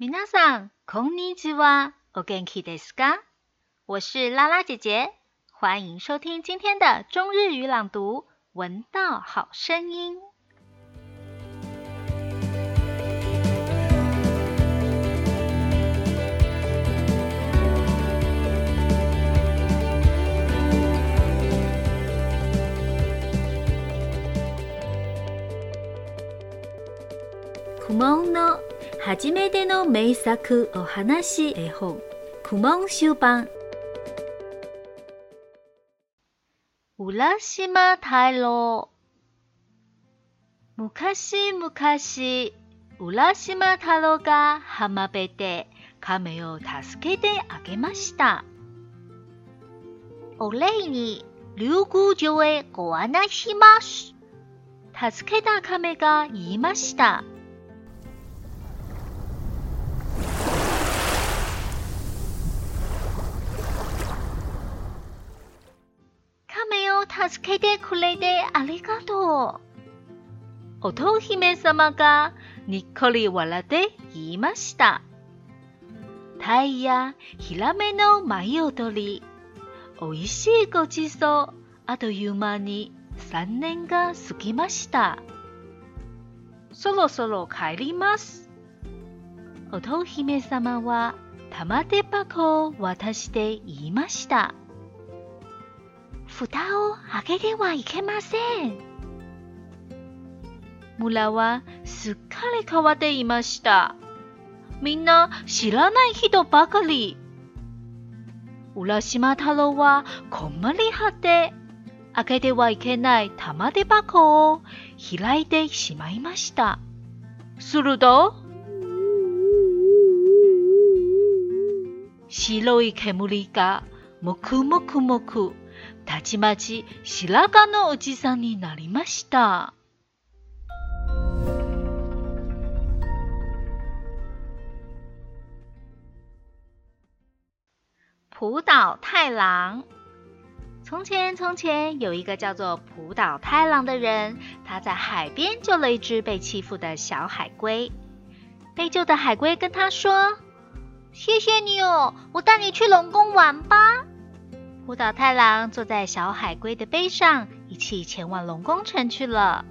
みなさんこんにちは、お元気ですか？我是拉拉姐姐，欢迎收听今天的中日语朗读《闻到好声音》。こんの。初めての名作お話絵本クモン集版浦島太郎昔昔浦島太郎が浜辺で亀を助けてあげましたお礼に竜宮城へご案内します助けた亀が言いました助けてくれてありがとう。乙姫様がにっこり笑って言いました。タイやヒラメの舞踊り、おいしいごちそう、あという間に3年が過ぎました。そろそろ帰ります。乙姫様は玉手箱を渡して言いました。蓋を開けてはいけません。村はすっかり変わっていました。みんな知らない人ばかり。浦島太郎はこんまりって、開けてはいけない玉手箱を開いてしまいました。すると、白い煙がもくもくもくたちまち白髪のじさんになりました。浦岛太郎。从前，从前有一个叫做浦岛太郎的人，他在海边救了一只被欺负的小海龟。被救的海龟跟他说：“谢谢你哦，我带你去龙宫玩吧。”舞岛太郎坐在小海龟的背上，一起前往龙宫城去了。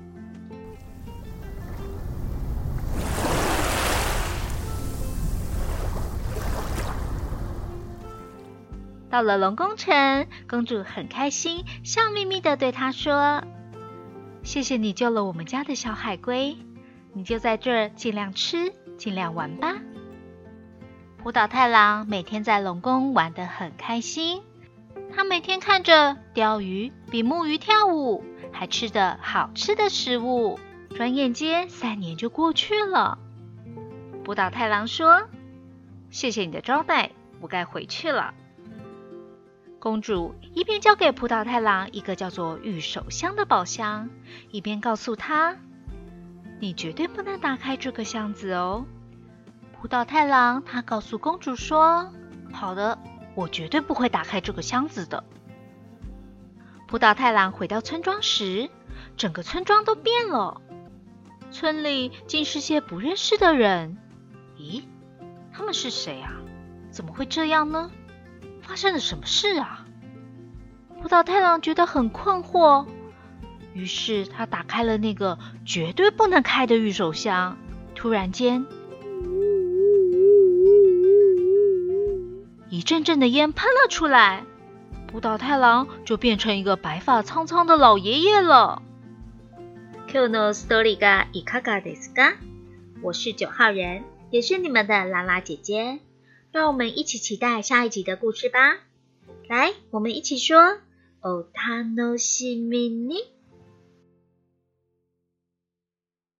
到了龙宫城，公主很开心，笑眯眯的对他说：“谢谢你救了我们家的小海龟，你就在这儿尽量吃，尽量玩吧。”舞岛太郎每天在龙宫玩的很开心。他每天看着钓鱼，比木鱼跳舞，还吃着好吃的食物。转眼间三年就过去了。蒲岛太郎说：“谢谢你的招待，我该回去了。”公主一边交给葡岛太郎一个叫做“玉手箱”的宝箱，一边告诉他：“你绝对不能打开这个箱子哦。”葡岛太郎他告诉公主说：“好的。”我绝对不会打开这个箱子的。葡萄太郎回到村庄时，整个村庄都变了，村里竟是些不认识的人。咦，他们是谁啊？怎么会这样呢？发生了什么事啊？葡萄太郎觉得很困惑，于是他打开了那个绝对不能开的玉手箱。突然间，一阵阵的烟喷了出来，布岛太郎就变成一个白发苍苍的老爷爷了。Q no. 31个伊卡卡德 ga？我是九号人，也是你们的拉拉姐姐。让我们一起期待下一集的故事吧！来，我们一起说：Otano shimi。